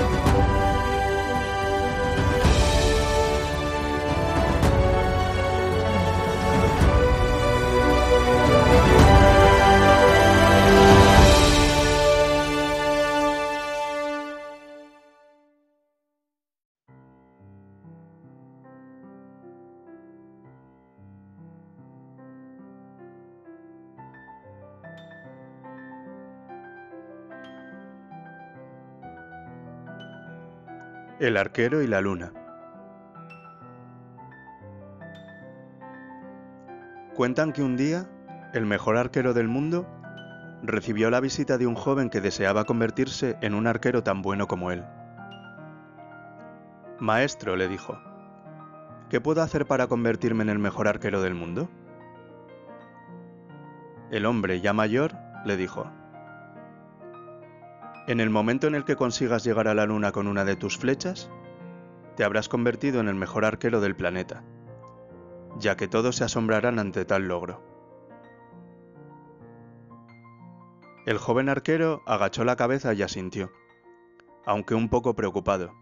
Bye. El arquero y la luna. Cuentan que un día, el mejor arquero del mundo recibió la visita de un joven que deseaba convertirse en un arquero tan bueno como él. Maestro, le dijo, ¿qué puedo hacer para convertirme en el mejor arquero del mundo? El hombre, ya mayor, le dijo, en el momento en el que consigas llegar a la luna con una de tus flechas, te habrás convertido en el mejor arquero del planeta, ya que todos se asombrarán ante tal logro. El joven arquero agachó la cabeza y asintió, aunque un poco preocupado.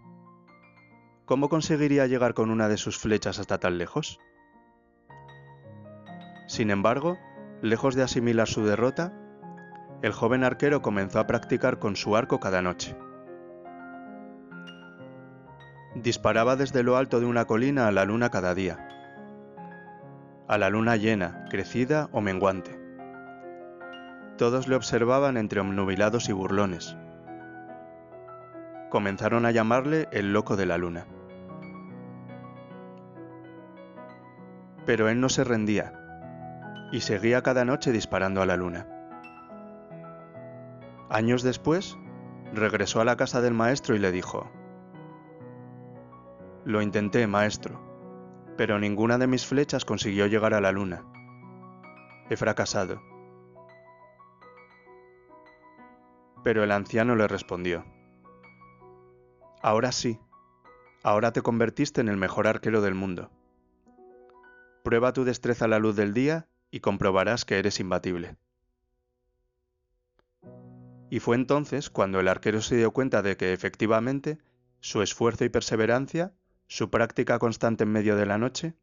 ¿Cómo conseguiría llegar con una de sus flechas hasta tan lejos? Sin embargo, lejos de asimilar su derrota, el joven arquero comenzó a practicar con su arco cada noche. Disparaba desde lo alto de una colina a la luna cada día, a la luna llena, crecida o menguante. Todos le observaban entre obnubilados y burlones. Comenzaron a llamarle el loco de la luna. Pero él no se rendía y seguía cada noche disparando a la luna. Años después, regresó a la casa del maestro y le dijo, Lo intenté, maestro, pero ninguna de mis flechas consiguió llegar a la luna. He fracasado. Pero el anciano le respondió, Ahora sí, ahora te convertiste en el mejor arquero del mundo. Prueba tu destreza a la luz del día y comprobarás que eres imbatible. Y fue entonces cuando el arquero se dio cuenta de que efectivamente su esfuerzo y perseverancia, su práctica constante en medio de la noche,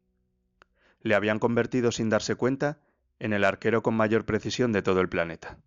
le habían convertido sin darse cuenta en el arquero con mayor precisión de todo el planeta.